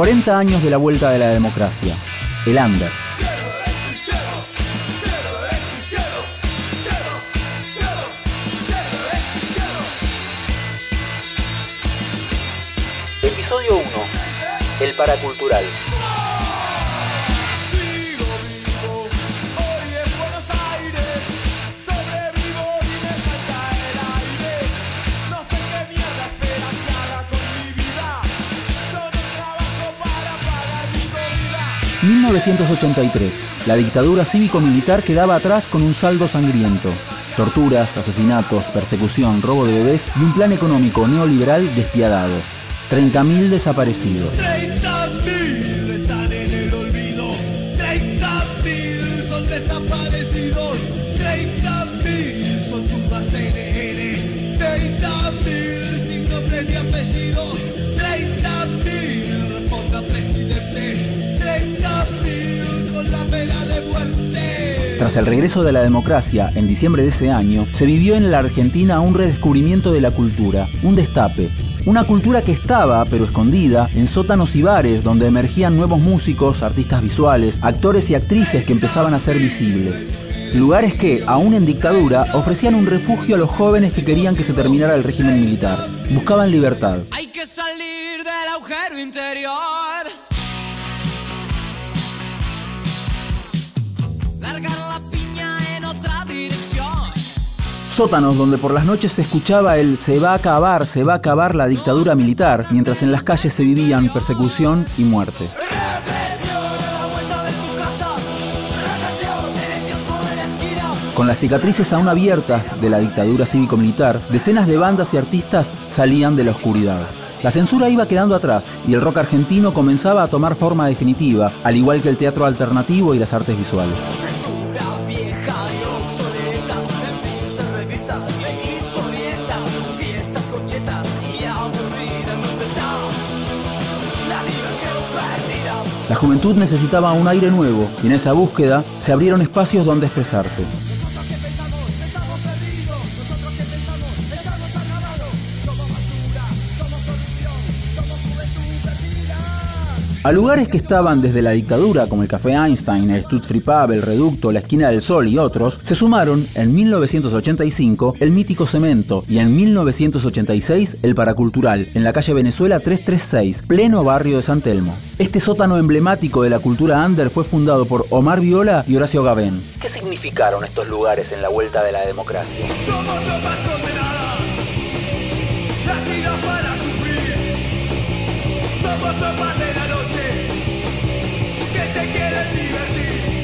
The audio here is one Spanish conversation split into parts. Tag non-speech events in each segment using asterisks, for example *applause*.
40 años de la vuelta de la democracia. El Under. Episodio 1. El paracultural. 1983. La dictadura cívico-militar quedaba atrás con un saldo sangriento. Torturas, asesinatos, persecución, robo de bebés y un plan económico neoliberal despiadado. 30.000 desaparecidos. Tras el regreso de la democracia en diciembre de ese año, se vivió en la Argentina un redescubrimiento de la cultura, un destape. Una cultura que estaba, pero escondida, en sótanos y bares donde emergían nuevos músicos, artistas visuales, actores y actrices que empezaban a ser visibles. Lugares que, aún en dictadura, ofrecían un refugio a los jóvenes que querían que se terminara el régimen militar. Buscaban libertad. Hay que salir del agujero interior. Sótanos donde por las noches se escuchaba el se va a acabar, se va a acabar la dictadura militar, mientras en las calles se vivían persecución y muerte. Con las cicatrices aún abiertas de la dictadura cívico-militar, decenas de bandas y artistas salían de la oscuridad. La censura iba quedando atrás y el rock argentino comenzaba a tomar forma definitiva, al igual que el teatro alternativo y las artes visuales. La juventud necesitaba un aire nuevo y en esa búsqueda se abrieron espacios donde expresarse. A lugares que estaban desde la dictadura, como el Café Einstein, el Stud Free Pub, el Reducto, la Esquina del Sol y otros, se sumaron en 1985 el mítico Cemento y en 1986 el Paracultural, en la calle Venezuela 336, pleno barrio de San Telmo. Este sótano emblemático de la cultura under fue fundado por Omar Viola y Horacio Gavén. ¿Qué significaron estos lugares en la vuelta de la democracia? Somos condenadas, nacidas para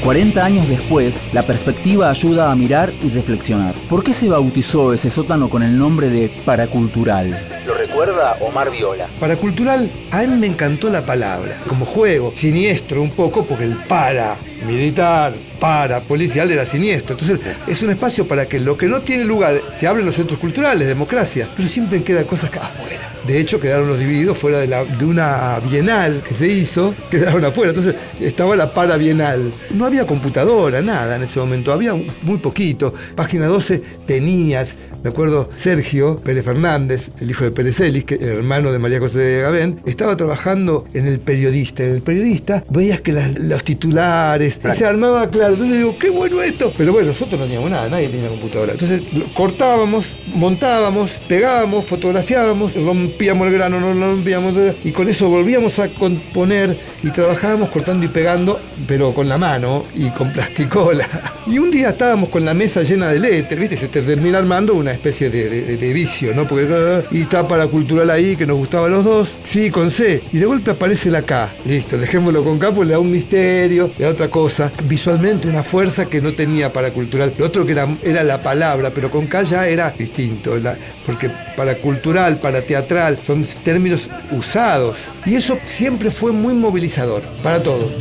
40 años después, la perspectiva ayuda a mirar y reflexionar. ¿Por qué se bautizó ese sótano con el nombre de Paracultural? Lo recuerda Omar Viola. Paracultural, a mí me encantó la palabra, como juego, siniestro un poco, porque el para militar, para policial era siniestro. Entonces, es un espacio para que lo que no tiene lugar se abren los centros culturales, democracia, pero siempre quedan cosas afuera. De hecho, quedaron los divididos fuera de, la- de una bienal que se hizo, *laughs* quedaron afuera. Entonces, estaba la para bienal. No había computadora, nada en ese momento, había muy poquito. Página 12 tenías, me acuerdo, Sergio Pérez Fernández, el hijo de Pérez Ellis, que, el hermano de María José de Gavén, estaba trabajando en el periodista. En el periodista veías que las- los titulares, y se armaba claro. Entonces digo, qué bueno esto. Pero bueno, nosotros no teníamos nada, nadie tenía computadora. Entonces cortábamos, montábamos, pegábamos, fotografiábamos, rompíamos el grano, no lo rompíamos, y con eso volvíamos a componer y trabajábamos cortando y pegando, pero con la mano y con plasticola. *laughs* Y un día estábamos con la mesa llena de letras, ¿viste? Se te termina armando una especie de, vicio, ¿no? Porque, y está para cultural ahí, que nos gustaba a los dos, sí, con C. Y de golpe aparece la K. Listo, dejémoslo con K, pues le da un misterio, le da otra cosa. Visualmente una fuerza que no tenía para cultural. Lo otro que era, era la palabra, pero con ya era distinto. la- porque para cultural, para teatral, son términos usados. Y eso siempre fue muy movilizador, para todo.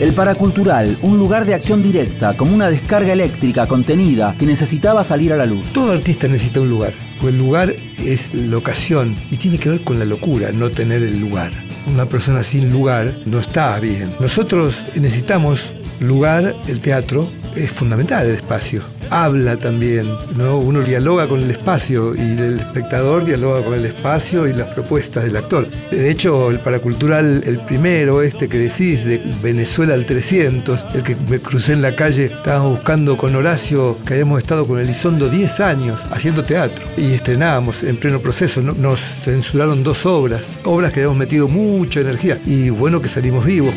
El paracultural, un lugar de acción directa, como una descarga eléctrica contenida que necesitaba salir a la luz. Todo artista necesita un lugar, pues el lugar es locación y tiene que ver con la locura, no tener el lugar. Una persona sin lugar no está bien. Nosotros necesitamos lugar, el teatro es fundamental el espacio. habla también, ¿no? Uno dialoga con el espacio y el espectador dialoga con el espacio y las propuestas del actor. De hecho, el paracultural, el primero, este que decís, de Venezuela al 300, el que me crucé en la calle, estábamos buscando con Horacio, que habíamos estado con Elizondo 10 años haciendo teatro y estrenábamos en pleno proceso. No- Nos censuraron dos obras, obras que habíamos metido mucha energía y bueno que salimos vivos.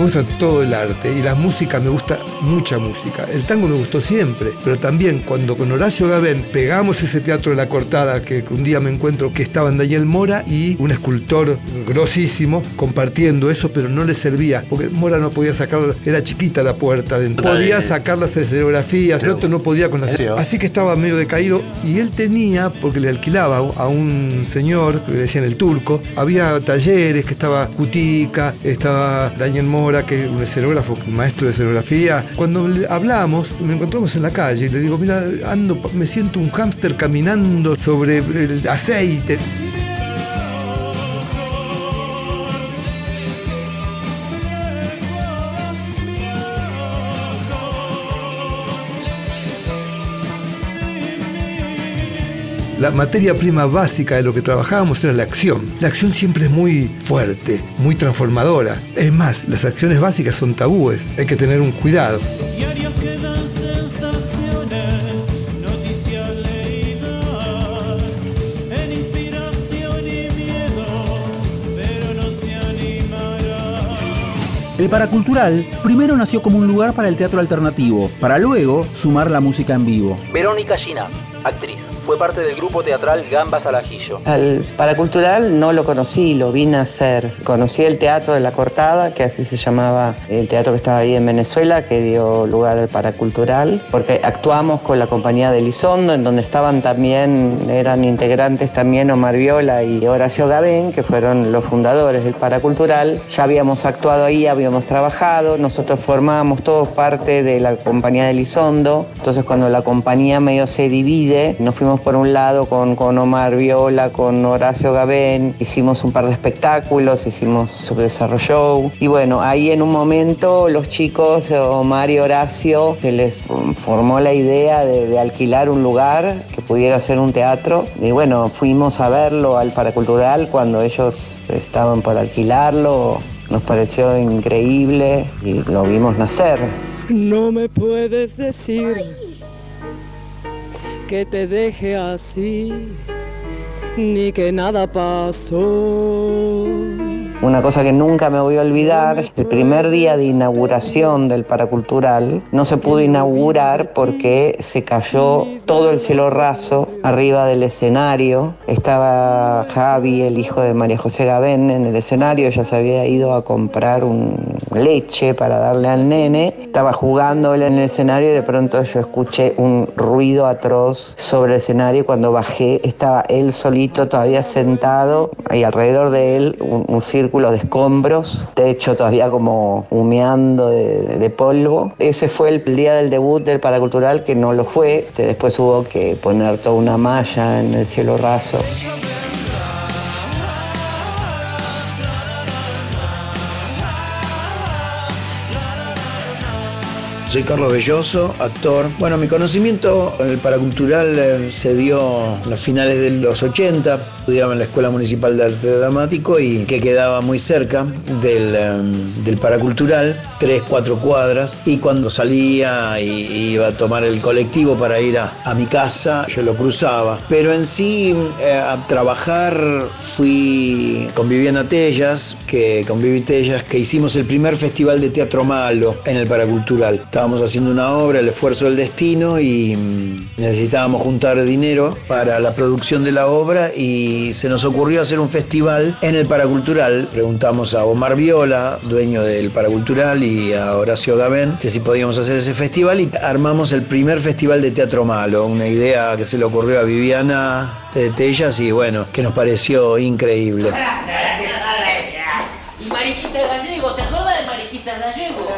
Me gusta todo el arte y la música me gusta mucha música. El tango me gustó siempre, pero también cuando con Horacio Gabén pegamos ese teatro de la cortada que un día me encuentro que estaban Daniel Mora y un escultor grosísimo compartiendo eso, pero no le servía porque Mora no podía sacarlo, era chiquita la puerta, de- podía sacar las escenografías, el otro no podía con las así que estaba medio decaído y él tenía porque le alquilaba a un señor que le decían el turco, había talleres que estaba Cutica, estaba Daniel Mora, que es un escenógrafo, maestro de escenografía. Cuando hablamos, me encontramos en la calle y le digo, mira, ando, me siento un hámster caminando sobre el aceite. La materia prima básica de lo que trabajábamos era la acción. La acción siempre es muy fuerte, muy transformadora. Es más, las acciones básicas son tabúes, hay que tener un cuidado. Diarios que dan sensaciones, noticias leídas, en inspiración y miedo, pero no se animará. El paracultural primero nació como un lugar para el teatro alternativo, para luego sumar la música en vivo. Verónica Ginás, actriz, fue parte del grupo teatral Gambas al Ajillo. Al paracultural no lo conocí, lo vine a hacer. Conocí el Teatro de la Cortada, que así se llamaba el teatro que estaba ahí en Venezuela, que dio lugar al paracultural, porque actuamos con la compañía de Elizondo, en donde estaban también, eran integrantes también Omar Viola y Horacio Gabén, que fueron los fundadores del paracultural. Ya habíamos actuado ahí, habíamos trabajado, nosotros formábamos todos parte de la compañía de Elizondo. Entonces cuando la compañía medio se divide, nos fuimos por un lado con, con Omar Viola, con Horacio Gabén, hicimos un par de espectáculos, hicimos su desarrollo y bueno, ahí en un momento los chicos, Omar y Horacio, se les formó la idea de, de alquilar un lugar que pudiera ser un teatro. Y bueno, fuimos a verlo al paracultural cuando ellos estaban por alquilarlo, nos pareció increíble y lo vimos nacer. No me puedes decir que te deje así, ni que nada pasó. Una cosa que nunca me voy a olvidar, el primer día de inauguración del Paracultural no se pudo inaugurar porque se cayó todo el cielo raso arriba del escenario. Estaba Javi, el hijo de María José Gabén, en el escenario, ya se había ido a comprar un leche para darle al nene. Estaba jugando él en el escenario y de pronto yo escuché un ruido atroz sobre el escenario cuando bajé estaba él solito todavía sentado y alrededor de él un, un círculo de escombros, techo todavía como humeando de, de polvo. Ese fue el día del debut del Paracultural que no lo fue. Después hubo que poner toda una malla en el cielo raso. Soy Carlos Belloso, actor. Bueno, mi conocimiento en el paracultural eh, se dio a los finales de los 80. Estudiaba en la Escuela Municipal de Arte Dramático y que quedaba muy cerca del, eh, del paracultural, tres, cuatro cuadras. Y cuando salía y iba a tomar el colectivo para ir a, a mi casa, yo lo cruzaba. Pero en sí, eh, a trabajar fui con Viviana Tellas, que, con Vivi Tellas, que hicimos el primer festival de teatro malo en el paracultural. Estábamos haciendo una obra, El esfuerzo del destino, y mm, necesitábamos juntar dinero para la producción de la obra y se nos ocurrió hacer un festival en el paracultural. Preguntamos a Omar Viola, dueño del paracultural, y a Horacio Gabén que si podíamos hacer ese festival y armamos el primer festival de teatro malo, una idea que se le ocurrió a Viviana de Tellas y bueno, que nos pareció increíble. Y Mariquita Gallego, ¿te acordás de Mariquita Gallego?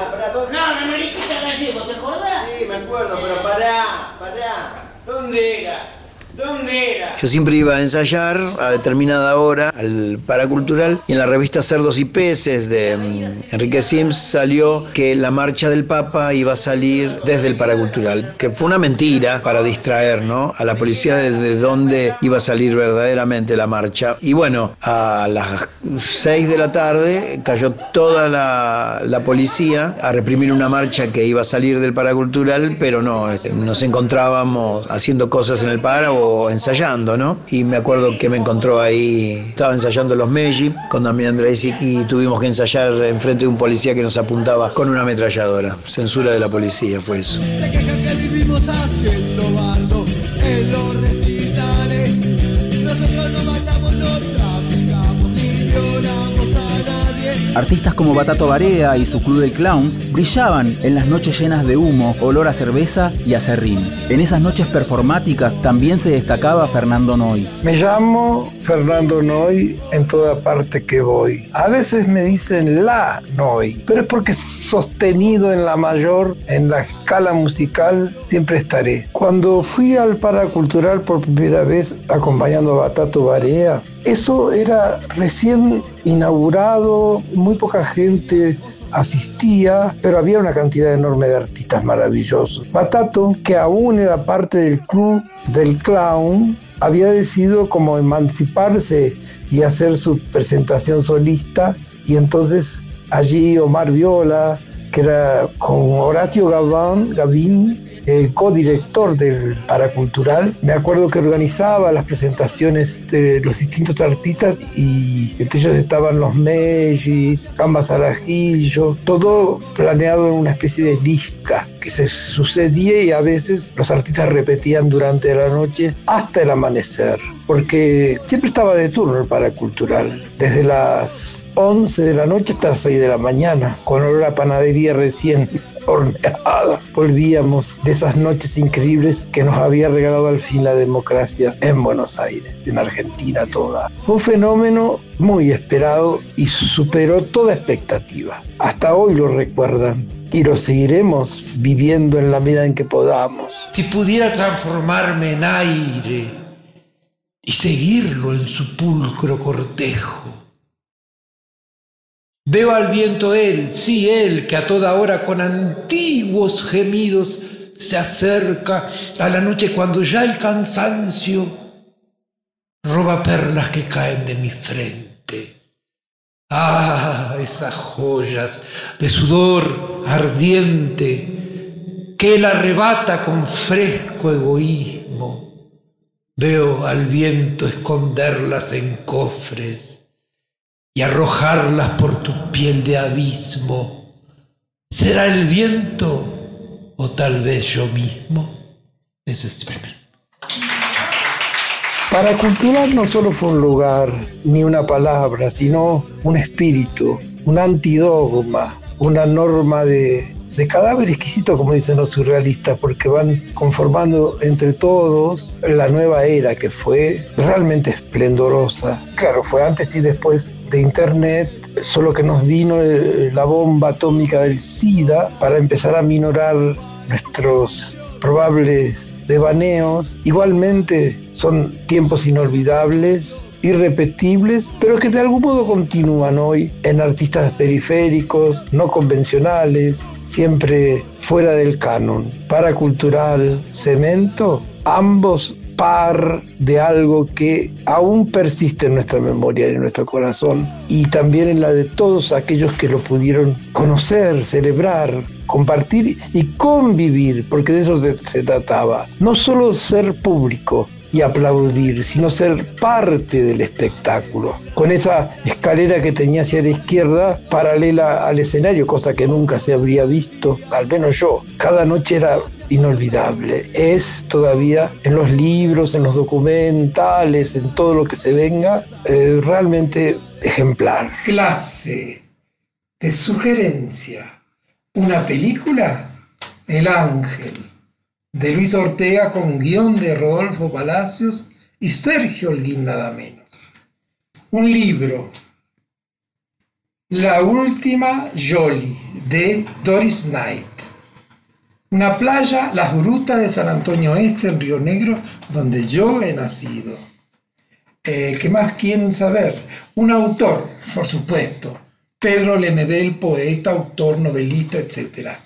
No, no, Mariquita Gallego, ¿te acordás? Sí, me acuerdo, pero pará, pará. ¿Dónde era? ¿Dónde era? Yo siempre iba a ensayar a determinada hora al paracultural y en la revista Cerdos y Peces de mm, Enrique Sims salió que la marcha del Papa iba a salir desde el paracultural, que fue una mentira para distraer ¿no? a la policía de, de dónde iba a salir verdaderamente la marcha. Y bueno, a las 6 de la tarde cayó toda la, la policía a reprimir una marcha que iba a salir del paracultural, pero no, este, nos encontrábamos haciendo cosas en el para o ensayando, Y me acuerdo que me encontró ahí, estaba ensayando los Meji con Damián Andrés y tuvimos que ensayar enfrente de un policía que nos apuntaba con una ametralladora. Censura de la policía fue eso. Artistas como Batato Barea y su Club del Clown brillaban en las noches llenas de humo, olor a cerveza y a. En esas noches performáticas también se destacaba Fernando Noy. Me llamo Fernando Noy en toda parte que voy. A veces me dicen la Noy, pero es porque sostenido en la mayor, en la escala musical, siempre estaré. Cuando fui al Paracultural por primera vez acompañando a Batato Barea, eso era recién inaugurado, muy poca gente asistía, pero había una cantidad enorme de artistas maravillosos. Batato, que aún era parte del club del clown, había decidido como emanciparse y hacer su presentación solista y entonces allí Omar Viola, que era con Horacio Gaván, Gavín, el codirector del Paracultural. Me acuerdo que organizaba las presentaciones de los distintos artistas y entre ellos estaban los Mellis, Gambas Arajillo, todo planeado en una especie de lista que se sucedía y a veces los artistas repetían durante la noche hasta el amanecer porque siempre estaba de turno el paracultural, desde las 11 de la noche hasta las 6 de la mañana, con olor a panadería recién horneada. Volvíamos de esas noches increíbles que nos había regalado al fin la democracia en Buenos Aires, en Argentina toda. Un fenómeno muy esperado y superó toda expectativa. Hasta hoy lo recuerdan y lo seguiremos viviendo en la medida en que podamos. Si pudiera transformarme en aire y seguirlo en su pulcro cortejo. Veo al viento él, sí él, que a toda hora con antiguos gemidos se acerca a la noche cuando ya el cansancio roba perlas que caen de mi frente. Ah, esas joyas de sudor ardiente que él arrebata con fresco egoísmo. Veo al viento esconderlas en cofres y arrojarlas por tu piel de abismo. ¿Será el viento o tal vez yo mismo? Ese es primero. Para Cultural no solo fue un lugar ni una palabra, sino un espíritu, un antidogma, una norma de, de cadáver exquisito, como dicen los surrealistas, porque van conformando entre todos la nueva era que fue realmente esplendorosa. Claro, fue antes y después de Internet, solo que nos vino eh, la bomba atómica del SIDA para empezar a minorar nuestros probables devaneos. Igualmente son tiempos inolvidables, irrepetibles, pero que de algún modo continúan hoy en artistas periféricos, no convencionales, siempre fuera del canon. Paracultural, cemento, ambos par de algo que aún persiste en nuestra memoria en nuestro corazón y también en la de todos aquellos que lo pudieron conocer, celebrar, compartir y convivir, porque de eso se, se trataba. No solo ser público, y aplaudir, sino ser parte del espectáculo. Con esa escalera que tenía hacia la izquierda, paralela al escenario, cosa que nunca se habría visto, al menos yo. Cada noche era inolvidable. Es todavía en los libros, en los documentales, en todo lo que se venga, eh, realmente ejemplar. Clase de sugerencia. Una película, El Ángel, de Luis Ortega con guion de Rodolfo Palacios y Sergio Holguín nada menos. Un libro, La última Jolie, de Doris Knight. Una playa, las grutas de San Antonio Este, en Río Negro, donde yo he nacido. Eh, ¿Qué más quieren saber? Un autor, por supuesto, Pedro Lemebel, poeta, autor, novelista, etc.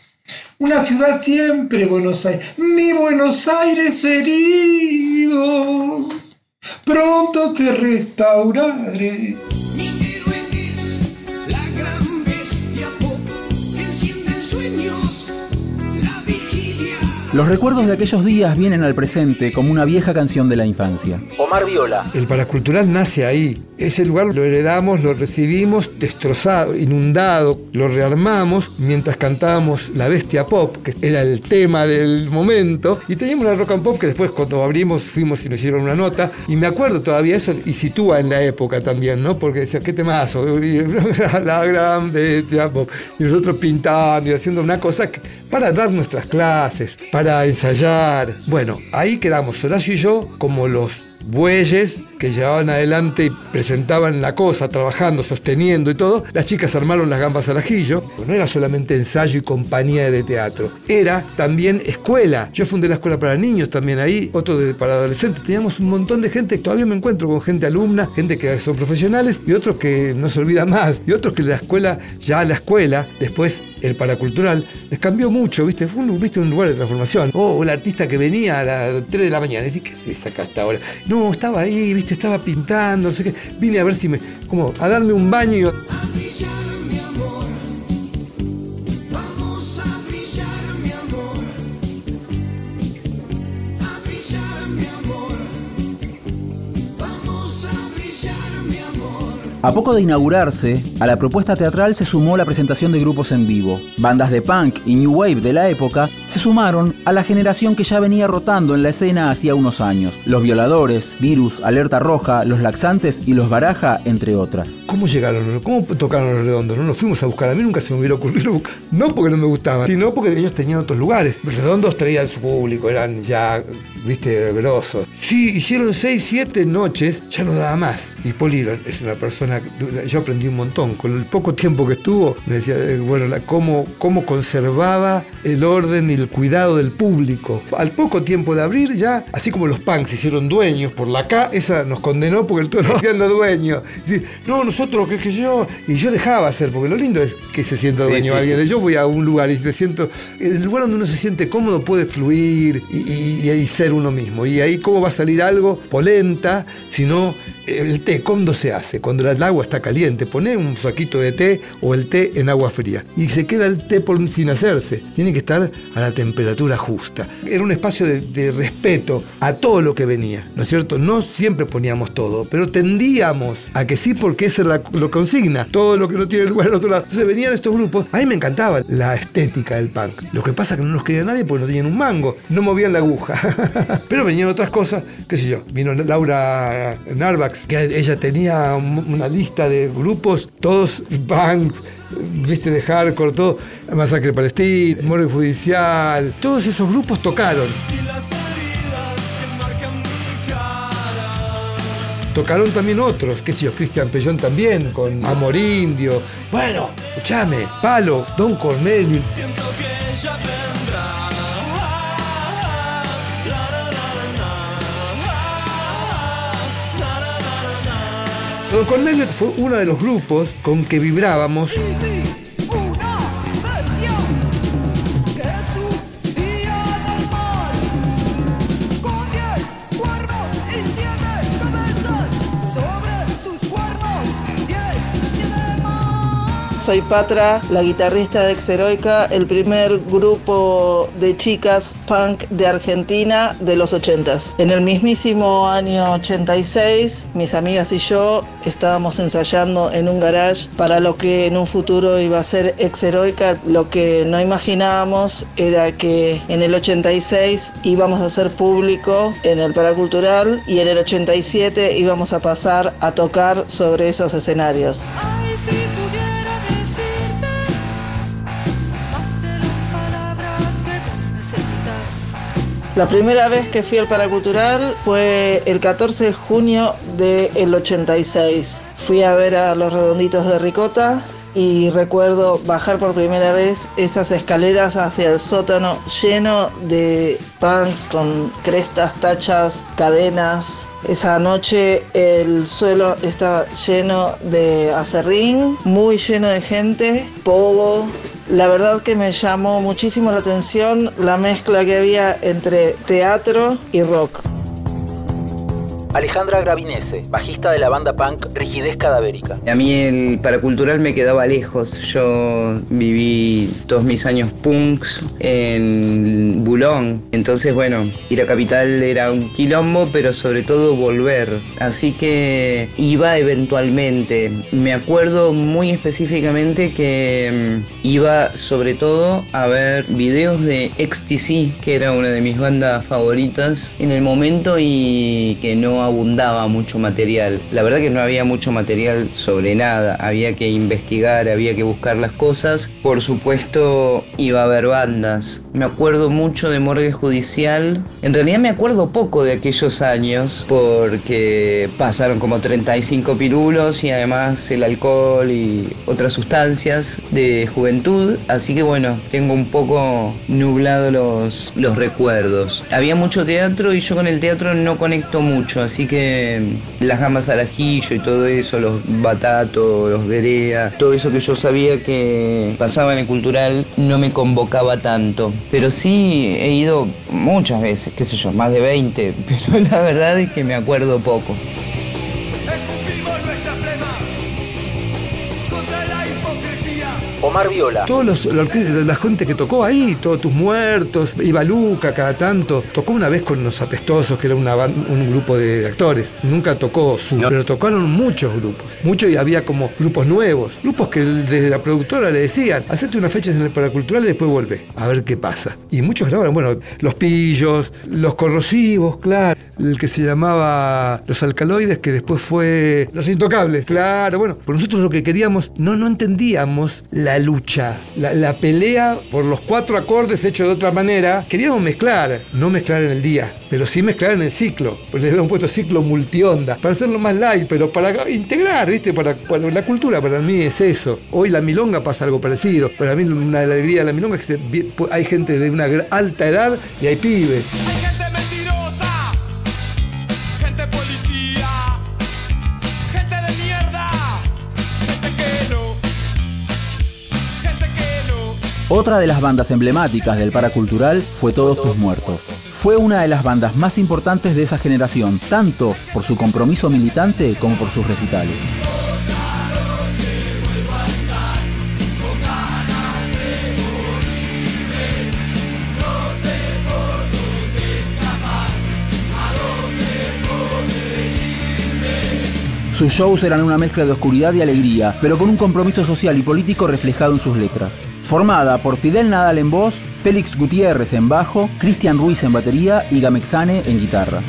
Una ciudad siempre, Buenos Aires, mi Buenos Aires herido, pronto te restauraré. Los recuerdos de aquellos días vienen al presente como una vieja canción de la infancia. Omar Viola. El paracultural nace ahí. Ese lugar lo heredamos, lo recibimos destrozado, inundado, lo rearmamos mientras cantábamos La Bestia Pop, que era el tema del momento, y teníamos la rock and pop que después cuando abrimos fuimos y nos hicieron una nota, y me acuerdo todavía eso, y sitúa en la época también, ¿no? Porque decía, qué temazo, *laughs* la gran bestia pop, y nosotros pintando y haciendo una cosa que- para dar nuestras clases, para ensayar. Bueno, ahí quedamos Horacio y yo como los bueyes que llevaban adelante y presentaban la cosa, trabajando, sosteniendo y todo. Las chicas armaron las gambas al ajillo. No era solamente ensayo y compañía de teatro, era también escuela. Yo fundé la escuela para niños también ahí, otro de- para adolescentes. Teníamos un montón de gente, todavía me encuentro con gente alumna, gente que son profesionales y otros que no se olvida más, y otros que la escuela, ya la escuela, después el paracultural, les cambió mucho, ¿viste? Fue un, ¿viste? un lugar de transformación. O el artista que venía a las 3 de la mañana, decís, ¿qué se acá hasta ahora? No, estaba ahí, ¿viste? Estaba pintando, no sé qué. Vine a ver si me. como a darme un baño A poco de inaugurarse, a la propuesta teatral se sumó la presentación de grupos en vivo. Bandas de punk y new wave de la época se sumaron a la generación que ya venía rotando en la escena hacía unos años. Los Violadores, Virus, Alerta Roja, Los Laxantes y Los Baraja, entre otras. ¿Cómo llegaron? ¿Cómo tocaron los redondos? No nos fuimos a buscar. A mí nunca se me hubiera ocurrido buscar. No porque no me gustaban, sino porque ellos tenían otros lugares. Los redondos traían su público, eran ya, viste, grosos. Sí, hicieron seis, siete noches, ya no daba más. Y Poli es una persona, yo aprendí un montón. Con el poco tiempo que estuvo, me decía, eh, bueno, la- cómo, cómo conservaba el orden y el cuidado del público. Al poco tiempo de abrir ya, así como los punks se hicieron dueños por la K, esa nos condenó porque el todo nos *laughs* siendo dueño. Dice, no, nosotros, que, que yo. Y yo dejaba hacer, porque lo lindo es que se sienta Sí, dueño sí, alguien. sí. Yo voy a un lugar y me siento. El lugar donde uno se siente cómodo puede fluir y, y- y ser uno mismo. Y ahí, ¿cómo va a salir algo? Polenta, sino el té, ¿cuándo se hace? Cuando el agua está caliente, pone un saquito de té o el té en agua fría. Y se queda el té por, sin hacerse. Tiene que estar a la temperatura justa. Era un espacio de, respeto a todo lo que venía, ¿no es cierto? No siempre poníamos todo, pero tendíamos a que sí, porque esa es la, lo consigna. Todo lo que no tiene lugar en otro lado. Entonces venían estos grupos. A mí me encantaba la estética del punk. Lo que pasa es que no nos quería nadie porque no tenían un mango. No movían la aguja. *laughs* pero venían otras cosas, qué sé yo. Vino Laura Narvax, que ella tenía un- una lista de grupos, todos punks, viste, de hardcore, todo. Masacre Palestina, Moro Judicial. Todos esos grupos tocaron. Tocaron también otros, qué sé yo, Cristian Pellón también, con Amor Indio. Bueno, escúchame, Palo, Don Cornelio. Siento que Don Cornelio fue uno de los grupos con que vibrábamos. Soy Patra, la guitarrista de Xeroica, el primer grupo de chicas punk de Argentina de los 80s. En el mismísimo año 86, mis amigas y yo estábamos ensayando en un garage para lo que en un futuro iba a ser Xeroica. Lo que no imaginábamos era que en el 86 íbamos a ser público en el Paracultural y en el 87 íbamos a pasar a tocar sobre esos escenarios. La primera vez que fui al Paracultural fue el 14 de junio del 86. Fui a ver a los redonditos de Ricota y recuerdo bajar por primera vez esas escaleras hacia el sótano lleno de punks con crestas, tachas, cadenas. Esa noche el suelo estaba lleno de acerrín, muy lleno de gente, pogo. La verdad que me llamó muchísimo la atención la mezcla que había entre teatro y rock. Alejandra Gravinese, bajista de la banda punk Rigidez Cadavérica. A mí el paracultural me quedaba lejos. Yo viví todos mis años punks en Entonces, bueno, ir a Capital era un quilombo, pero sobre todo volver. Así que iba eventualmente. Me acuerdo muy específicamente que mm, iba sobre todo a ver videos de XTC, que era una de mis bandas favoritas en el momento y que no abundaba mucho material. La verdad que no había mucho material sobre nada, había que investigar, había que buscar las cosas. Por supuesto iba a ver bandas. Me acuerdo mucho de Morgue Judicial. En realidad me acuerdo poco de aquellos años porque pasaron como 35 pirulos y además el alcohol y otras sustancias de juventud. Así que bueno, tengo un poco nublado los, los recuerdos. Había mucho teatro y yo con el teatro no conecto mucho, así que las gamas al ajillo y todo eso, los batatos, los berea, todo eso que yo sabía que pasaba en el cultural no me convocaba tanto. Pero sí he ido muchas veces, qué sé yo, más de 20, *laughs* pero la verdad es que me acuerdo poco. Omar Viola. Todos los, la, orque- la gente que tocó ahí, todos tus muertos, iba Luca cada tanto. Tocó una vez con los apestosos, que era una un grupo de actores. Nunca tocó su, pero tocaron muchos grupos. Muchos y había como grupos nuevos. Grupos que desde la productora le decían, hacete unas fechas en el paracultural y después vuelve. A ver qué pasa. Y muchos grabaron, bueno, los pillos, los corrosivos, claro. El que se llamaba Los Alcaloides, que después fue Los Intocables, claro. Bueno, pues nosotros lo que queríamos, no, no entendíamos la lucha, la, la pelea por los cuatro acordes hechos de otra manera. Queríamos mezclar, no mezclar en el día, pero sí mezclar en el ciclo. Pues le habíamos puesto ciclo multionda, para hacerlo más light, pero para integrar, ¿viste? Para, para la cultura para mí es eso. Hoy la milonga pasa algo parecido. Para mí una alegría de la milonga es que hay gente de una alta edad y hay pibes. Gente Otra de las bandas emblemáticas del paracultural fue Todos tus muertos. Fue una de las bandas más importantes de esa generación, tanto por su compromiso militante como por sus recitales. Sus shows eran una mezcla de oscuridad y alegría, pero con un compromiso social y político reflejado en sus letras. Formada por Fidel Nadal en voz, Félix Gutiérrez en bajo, Cristian Ruiz en batería y Gamexane en guitarra.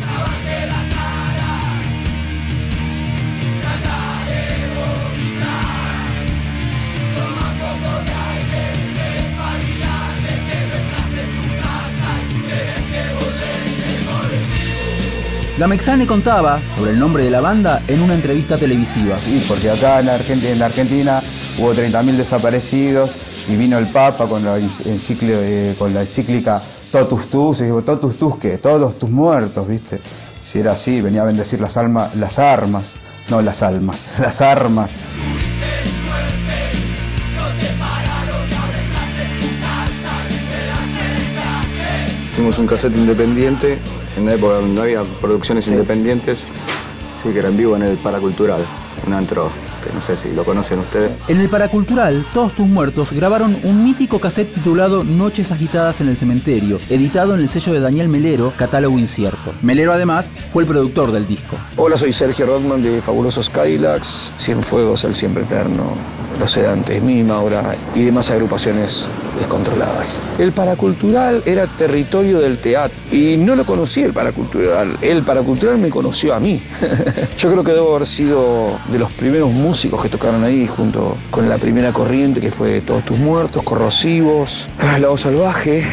Gamexane contaba sobre el nombre de la banda en una entrevista televisiva. Sí, porque acá en Argentina, en la Argentina hubo 30.000 desaparecidos y vino el Papa con la, eh, con la encíclica Totus Tus, y digo, Totus Tus, ¿qué? Todos tus muertos, ¿viste? Si era así, venía a bendecir las, almas, las armas, no las almas, *laughs* las armas. Hicimos un cassette independiente en una época donde no había producciones independientes, sí que era en vivo en el Paracultural, un antro que no sé si lo conocen ustedes. En el Paracultural, Todos tus muertos grabaron un mítico cassette titulado Noches agitadas en el cementerio, editado en el sello de Daniel Melero, Catálogo Incierto. Melero además fue el productor del disco. Hola, soy Sergio Rodman de Fabulosos Cadillacs, Cienfuegos, El Siempre Eterno, Los Sedantes, Mimi Maura y demás agrupaciones descontroladas. El paracultural era territorio del teatro y no lo conocí el paracultural. El paracultural me conoció a mí. *laughs* Yo creo que debo haber sido de los primeros músicos que tocaron ahí junto con la primera corriente que fue Todos tus muertos, Corrosivos, La Voz Salvaje.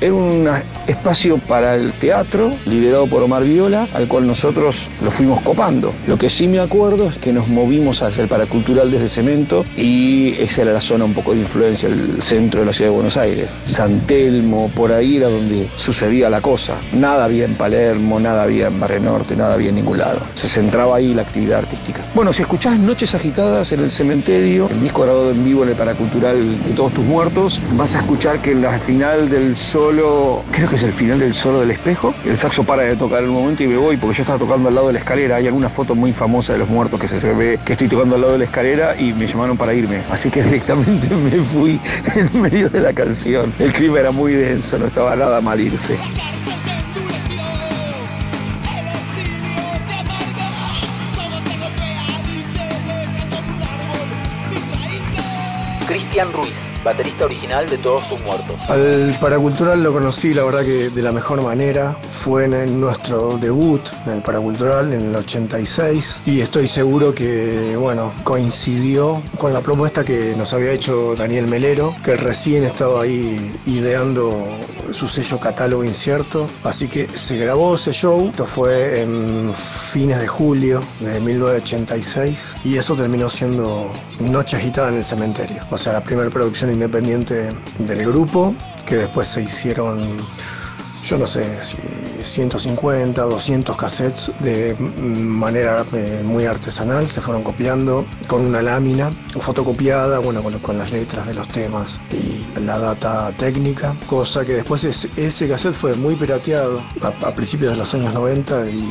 Era una espacio para el teatro, liderado por Omar Viola, al cual nosotros lo fuimos copando. Lo que sí me acuerdo es que nos movimos hacia el paracultural desde Cemento y esa era la zona un poco de influencia, el centro de la ciudad de Buenos Aires. San Telmo, por ahí era donde sucedía la cosa. Nada había en Palermo, nada había en Barrio Norte, nada había en ningún lado. Se centraba ahí la actividad artística. Bueno, si escuchás Noches Agitadas en el Cementerio, el disco grabado en vivo en el Paracultural de Todos Tus Muertos, vas a escuchar que en la final del solo, creo que es el final del solo del espejo, el saxo para de tocar en un momento y me voy porque yo estaba tocando al lado de la escalera. Hay alguna foto muy famosa de los muertos que se ve que estoy tocando al lado de la escalera y me llamaron para irme. Así que *laughs* directamente me fui en medio de la canción. El clima era muy denso, no estaba nada mal irse. Cristian Ruiz, baterista original de Todos tus muertos. Al Paracultural lo conocí, la verdad que de la mejor manera. Fue en, nuestro debut en el Paracultural en el 86 y estoy seguro que, bueno, coincidió con la propuesta que nos había hecho Daniel Melero, que recién estaba ahí ideando su sello catálogo incierto. Así que se grabó ese show, esto fue en fines de julio de 1986 y eso terminó siendo Noche agitada en el cementerio. O sea, la primera producción independiente del grupo, que después se hicieron, yo no sé, si 150, 200 cassettes de manera eh, muy artesanal, se fueron copiando con una lámina fotocopiada, bueno, con, con las letras de los temas y la data técnica, cosa que después es- ese cassette fue muy pirateado a, a principios de los años 90 y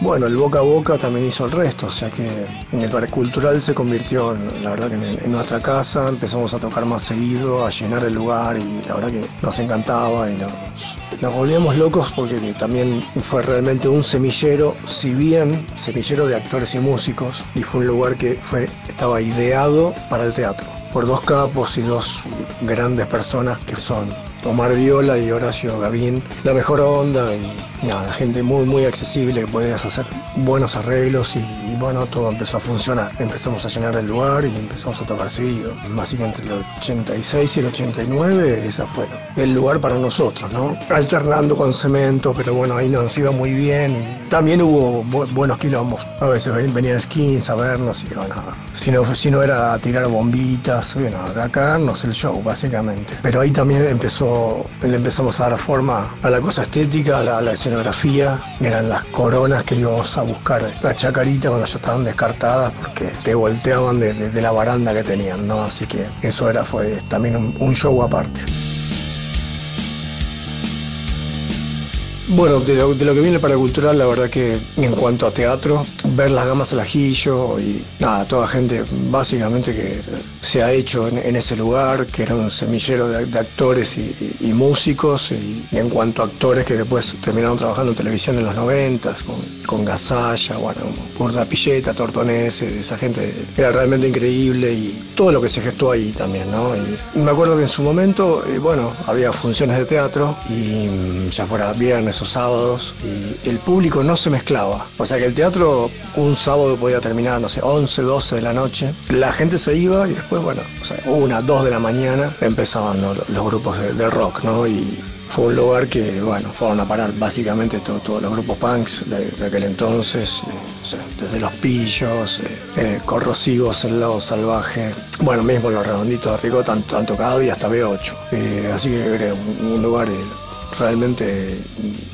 bueno, el boca a boca también hizo el resto, o sea que el bar cultural se convirtió, en, la verdad que en, en nuestra casa, empezamos a tocar más seguido, a llenar el lugar y la verdad que nos encantaba y nos, nos volvíamos locos porque también fue realmente un semillero, si bien semillero de actores y músicos, y fue un lugar que fue, estaba ideado para el teatro, por dos capos y dos grandes personas que son Omar Viola y Horacio Gavín, la mejor onda y nada, gente muy muy accesible, que podías hacer buenos arreglos y, y bueno, todo empezó a funcionar. Empezamos a llenar el lugar y empezamos a tocar seguido. Así que entre el 86 y el 89 esa fue el lugar para nosotros, ¿no? Alternando con cemento, pero bueno, ahí nos iba muy bien y también hubo bu- buenos quilombos. A veces ven- venían skins a vernos y bueno, si no, si no era tirar bombitas, bueno, a cagarnos el show básicamente. Pero ahí también empezó, le empezamos a dar forma a la cosa estética, a la, escenografía, eran las coronas que íbamos a buscar, esta chacarita cuando ya estaban descartadas porque te volteaban de, de- de la baranda que tenían, ¿no? Así que eso era, fue también un show aparte. Bueno, de lo, de lo que viene para cultural, la verdad que en cuanto a teatro, ver las gamas al ajillo y nada, toda gente básicamente que se ha hecho en, en ese lugar, que era un semillero de, de actores y, y- y músicos, y, en cuanto a actores que después terminaron trabajando en televisión en los noventas, con, con Gasalla, bueno, Burda Pilleta, Tortonese, esa gente era realmente increíble y todo lo que se gestó ahí también, ¿no? Y me acuerdo que en su momento, eh, bueno, había funciones de teatro y mm, ya fuera viernes o sábados y el público no se mezclaba. O sea que el teatro un sábado podía terminar, no sé, 11, 12 de la noche. La gente se iba y después, bueno, o sea, una, dos de la mañana empezaban ¿no? los, grupos de, de rock, ¿no? Y fue un lugar que, bueno, fueron a parar básicamente todo- todos los grupos punks de, de aquel entonces, de- o sea, desde Los Pillos, eh, eh, Corrosivos, El Lado Salvaje, bueno, mismo Los Redonditos de Ricota han, han tocado y hasta B8. Eh, así que era un, un lugar eh, realmente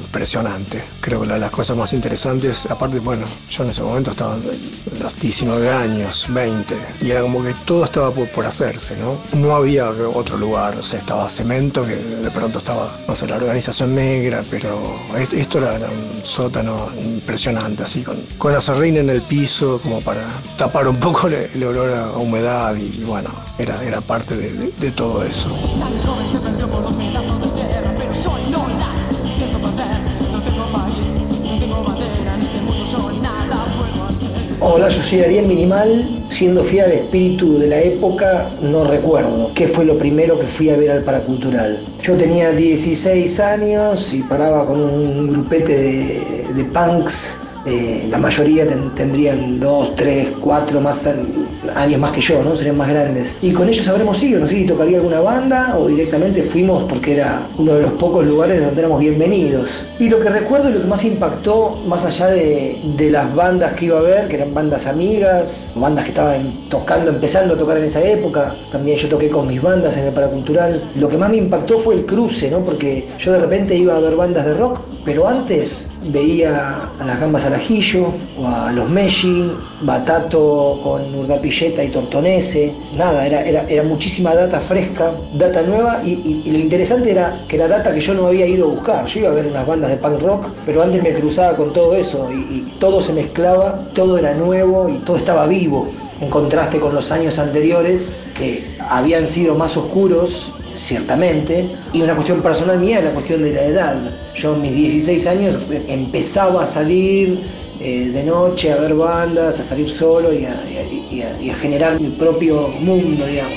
impresionante. Creo que la- las cosas más interesantes, aparte, bueno, yo en ese momento estaba en los 19 años, 20, y era como que todo estaba por, por hacerse, ¿no? No había otro lugar, o sea, estaba Cemento, que de pronto estaba, no sé, la organización negra, pero est- esto era, un sótano impresionante, así, con, con la serrina en el piso, como para tapar un poco el, olor a humedad, y bueno, era, era parte de- de- de todo eso. Hola, yo soy Ariel Minimal, siendo fiel al espíritu de la época, no recuerdo qué fue lo primero que fui a ver al Paracultural. Yo tenía 16 años y paraba con un grupete de, de punks, eh, la mayoría ten- tendrían 2, 3, 4, más años más que yo, ¿no? Serían más grandes. Y con ellos habremos ido, no sé si tocaría alguna banda o directamente fuimos porque era uno de los pocos lugares donde éramos bienvenidos. Y lo que recuerdo y lo que más impactó, más allá de, de las bandas que iba a ver, que eran bandas amigas, bandas que estaban tocando, empezando a tocar en esa época, también yo toqué con mis bandas en el Paracultural, lo que más me impactó fue el cruce, ¿no? Porque yo de repente iba a ver bandas de rock, pero antes veía a las gambas al ajillo, o a los Meshi, Batato con Urdapilleta y Tortonese, nada, era, era, era muchísima data fresca, data nueva, y, y- lo interesante era que era data que yo no había ido a buscar. Yo iba a ver unas bandas de punk rock, pero antes me cruzaba con todo eso, y, todo se mezclaba, todo era nuevo y todo estaba vivo, en contraste con los años anteriores que habían sido más oscuros ciertamente, y una cuestión personal mía la cuestión de la edad. Yo a mis 16 años empezaba a salir eh, de noche a ver bandas, a salir solo y a, generar mi propio mundo, digamos.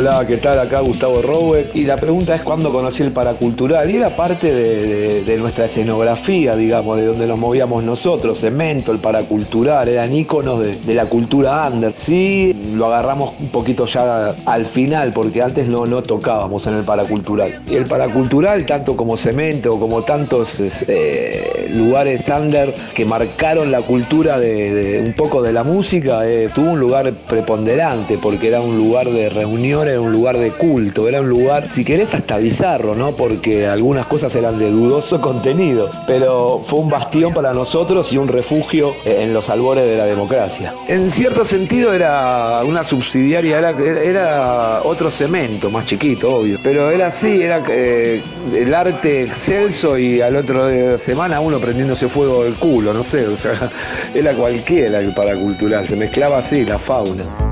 Hola, ¿qué tal? Acá Gustavo Rowe. Y la pregunta es cuándo conocí el paracultural. Y era parte de, de- nuestra escenografía, digamos, de donde nos movíamos nosotros. Cemento, el paracultural, eran íconos de, de la cultura under. Sí, lo agarramos un poquito ya al final, porque antes no, no tocábamos en el paracultural. Y el paracultural, tanto como Cemento, como tantos eh, lugares under que marcaron la cultura de, un poco de la música, eh, tuvo un lugar preponderante, porque era un lugar de reunión, era un lugar de culto, era un lugar, si querés, hasta bizarro, ¿no? Porque algunas cosas eran de dudoso contenido, pero fue un bastión para nosotros y un refugio en los albores de la democracia. En cierto sentido era una subsidiaria, era otro cemento, más chiquito, obvio, pero era así, era eh, el arte excelso y al otro de semana uno prendiéndose fuego del culo, no sé, o sea, *laughs* era cualquiera el paracultural, se mezclaba así la fauna.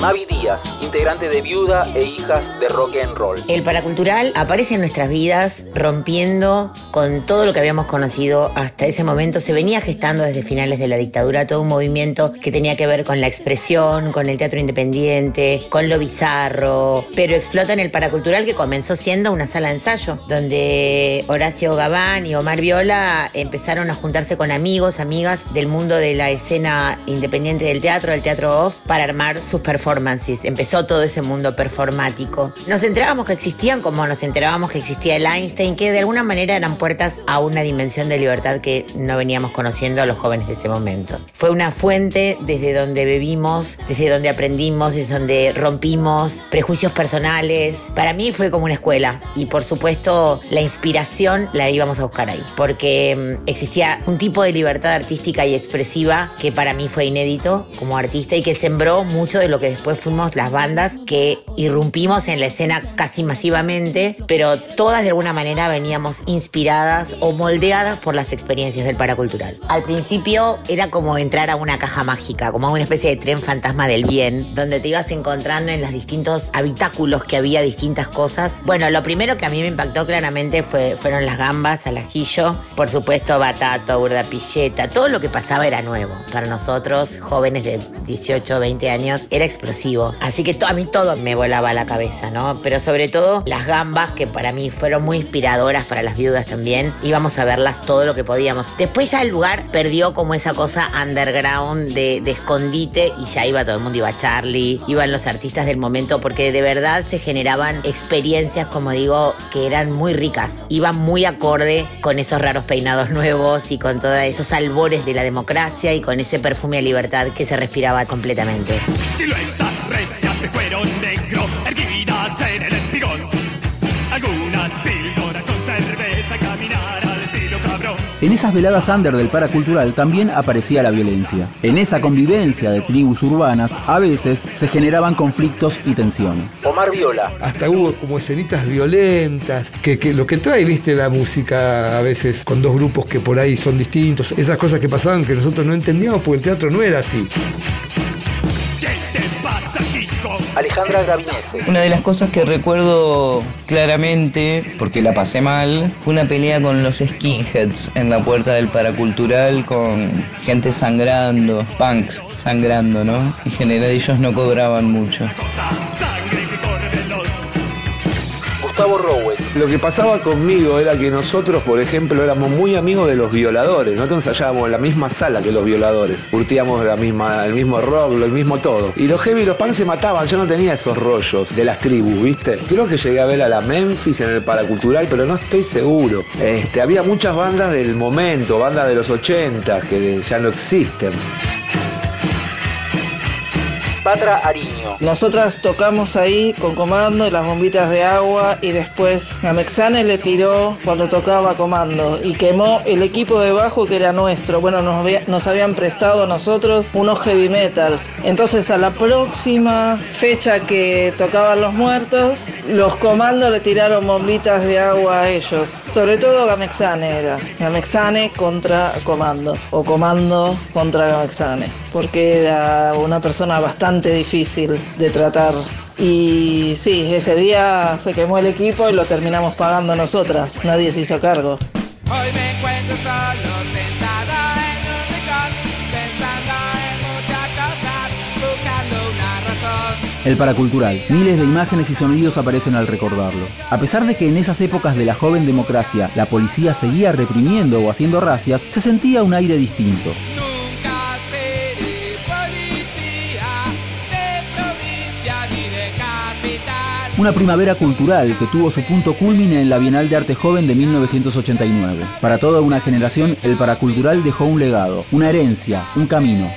Mavi Díaz, integrante de Viuda e Hijas de Rock and Roll. El paracultural aparece en nuestras vidas rompiendo con todo lo que habíamos conocido hasta ese momento. Se venía gestando desde finales de la dictadura todo un movimiento que tenía que ver con la expresión, con el teatro independiente, con lo bizarro, pero explota en el paracultural que comenzó siendo una sala de ensayo, donde Horacio Gabán y Omar Viola empezaron a juntarse con amigos, amigas del mundo de la escena independiente del teatro, del teatro off, para armar sus performances. Empezó todo ese mundo performático. Nos enterábamos que existían como nos enterábamos que existía el Einstein, que de alguna manera eran puertas a una dimensión de libertad que no veníamos conociendo a los jóvenes de ese momento. Fue una fuente desde donde bebimos, desde donde aprendimos, desde donde rompimos prejuicios personales. Para mí fue como una escuela y por supuesto la inspiración la íbamos a buscar ahí, porque mm, existía un tipo de libertad artística y expresiva que para mí fue inédito como artista y que sembró mucho de lo que después fuimos las bandas que irrumpimos en la escena casi masivamente, pero todas de alguna manera veníamos inspiradas o moldeadas por las experiencias del paracultural. Al principio era como entrar a una caja mágica, como una especie de tren fantasma del bien, donde te ibas encontrando en los distintos habitáculos que había distintas cosas. Bueno, lo primero que a mí me impactó claramente fue, fueron las gambas al ajillo, por supuesto batato, burdapilleta, todo lo que pasaba era nuevo. Para nosotros, jóvenes de 18, 20 años, era explosivo. Así que a mí todo me volaba la cabeza, ¿no? Pero sobre todo las gambas, que para mí fueron muy inspiradoras para las viudas también. Íbamos a verlas todo lo que podíamos. Después ya el lugar perdió como esa cosa underground de, de escondite y ya iba todo el mundo, iba Charlie, iban los artistas del momento, porque de verdad se generaban experiencias, como digo, que eran muy ricas. Iban muy acorde con esos raros peinados nuevos y con todos esos albores de la democracia y con ese perfume a libertad que se respiraba completamente. Siluetas de cuero negro, erguidas en el espigón. Algunas píldoras con cerveza, caminar al estilo cabrón. En esas veladas under del paracultural también aparecía la violencia. En esa convivencia de tribus urbanas, a veces se generaban conflictos y tensiones. Omar Viola. Hasta hubo como escenitas violentas, que, que lo que trae, viste, la música a veces con dos grupos que por ahí son distintos, esas cosas que pasaban que nosotros no entendíamos porque el teatro no era así. ¿Qué te Alejandra Gravinese. Una de las cosas que recuerdo claramente, porque la pasé mal, fue una pelea con los skinheads en la puerta del paracultural con gente sangrando, punks sangrando, ¿no? En general ellos no cobraban mucho. Gustavo. Lo que pasaba conmigo era que nosotros, por ejemplo, éramos muy amigos de los violadores. Nosotros ensayábamos en la misma sala que los violadores. Curtíamos la misma, el mismo rock, el mismo todo. Y los heavy y los punk se mataban. Yo no tenía esos rollos de las tribus, ¿viste? Creo que llegué a ver a la Memphis en el paracultural, pero no estoy seguro. Este, había muchas bandas del momento, bandas de los 80 que ya no existen. Patra Ariño. Nosotras tocamos ahí con comando y las bombitas de agua y después Gamexane le tiró cuando tocaba comando y quemó el equipo de bajo que era nuestro. Bueno, nos, había- nos habían prestado a nosotros unos heavy metals. Entonces a la próxima fecha que tocaban los muertos, los comandos le tiraron bombitas de agua a ellos. Sobre todo Gamexane era. Gamexane contra comando o comando contra Gamexane. Porque era una persona bastante difícil de tratar. Y sí, ese día se quemó el equipo y lo terminamos pagando nosotras. Nadie se hizo cargo. Hoy me encuentro solo sentado en un rincón, pensando en muchas cosas, buscando una razón. El paracultural. Miles de imágenes y sonidos aparecen al recordarlo. A pesar de que en esas épocas de la joven democracia la policía seguía reprimiendo o haciendo racias, se sentía un aire distinto. Una primavera cultural que tuvo su punto culmine en la Bienal de Arte Joven de 1989. Para toda una generación, el paracultural dejó un legado, una herencia, un camino.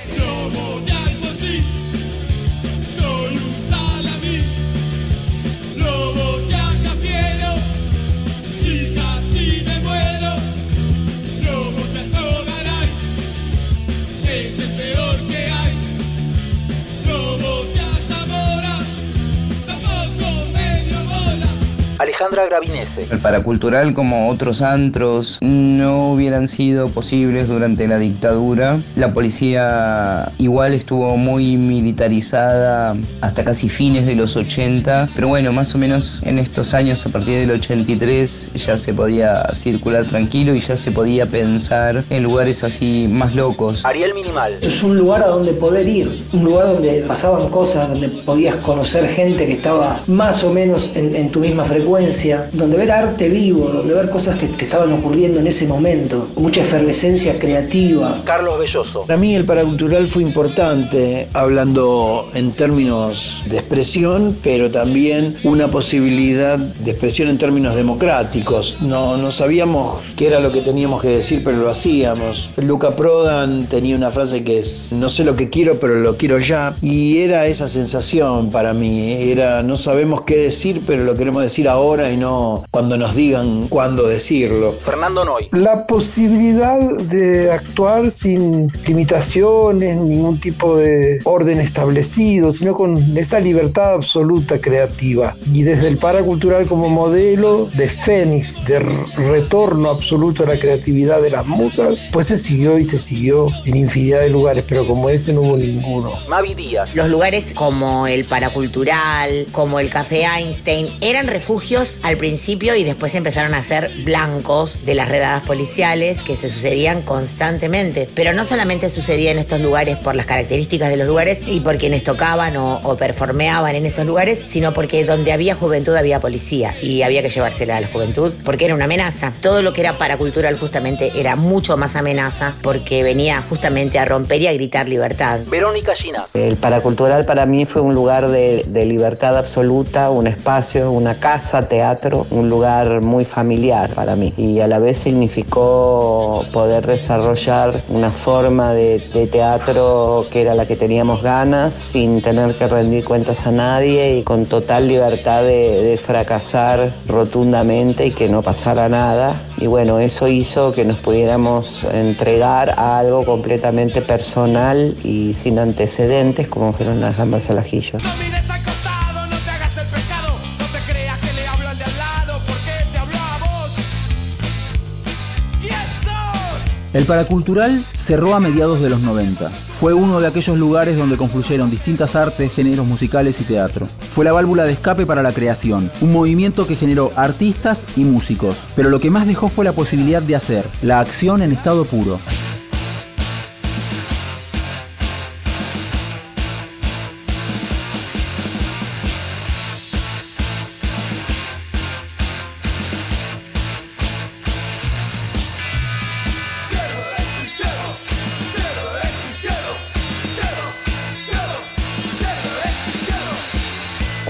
Gravinese. El paracultural, como otros antros, no hubieran sido posibles durante la dictadura. La policía igual estuvo muy militarizada hasta casi fines de los 80, pero bueno, más o menos en estos años, a partir del 83, ya se podía circular tranquilo y ya se podía pensar en lugares así más locos. Ariel Minimal. Es un lugar a donde poder ir, un lugar donde pasaban cosas, donde podías conocer gente que estaba más o menos en, en tu misma frecuencia, donde ver arte vivo, donde ver cosas que, que estaban ocurriendo en ese momento, mucha efervescencia creativa. Carlos Belloso. Para mí el paracultural fue importante, hablando en términos de expresión, pero también una posibilidad de expresión en términos democráticos. No, no sabíamos qué era lo que teníamos que decir, pero lo hacíamos. Luca Prodan tenía una frase que es, no sé lo que quiero, pero lo quiero ya. Y era esa sensación para mí. Era, no sabemos qué decir, pero lo queremos decir ahora y no cuando nos digan cuándo decirlo. Fernando Noy. La posibilidad de actuar sin limitaciones, ningún tipo de orden establecido, sino con esa libertad absoluta creativa. Y desde el paracultural como modelo de fénix, de retorno absoluto a la creatividad de las musas, pues se siguió y se siguió en infinidad de lugares, pero como ese no hubo ninguno. Mavi Díaz. Los lugares como el Paracultural, como el Café Einstein, eran refugios al principio y después empezaron a ser blancos de las redadas policiales que se sucedían constantemente. Pero no solamente sucedía en estos lugares por las características de los lugares y por quienes tocaban o, o performeaban en esos lugares, sino porque donde había juventud había policía y había que llevársela a la juventud porque era una amenaza. Todo lo que era paracultural justamente era mucho más amenaza porque venía justamente a romper y a gritar libertad. Verónica Ginas. El paracultural para mí fue un lugar de, de libertad absoluta, un espacio, una casa, teatro, un lugar muy familiar para mí. Y a la vez significó poder desarrollar una forma de, teatro que era la que teníamos ganas, sin tener que rendir cuentas a nadie y con total libertad de, de fracasar rotundamente y que no pasara nada. Y bueno, eso hizo que nos pudiéramos entregar a algo completamente personal y sin antecedentes como fueron las gambas al ajillo. El paracultural cerró a mediados de los 90. Fue uno de aquellos lugares donde confluyeron distintas artes, géneros musicales y teatro. Fue la válvula de escape para la creación, un movimiento que generó artistas y músicos. Pero lo que más dejó fue la posibilidad de hacer, la acción en estado puro.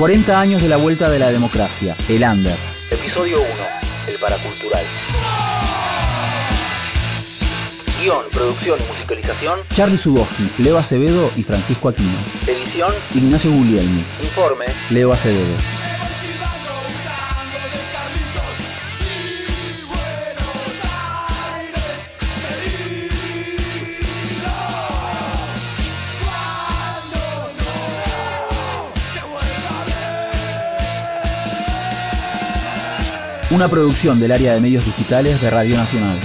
...40 años de la vuelta de la democracia, el Under. Episodio 1, el paracultural. Guión, producción y musicalización... Charlie Suboski, Leo Acevedo y Francisco Aquino. Edición, Ignacio Guglielmi. Informe, Leo Acevedo. Una producción del área de medios digitales de Radio Nacional.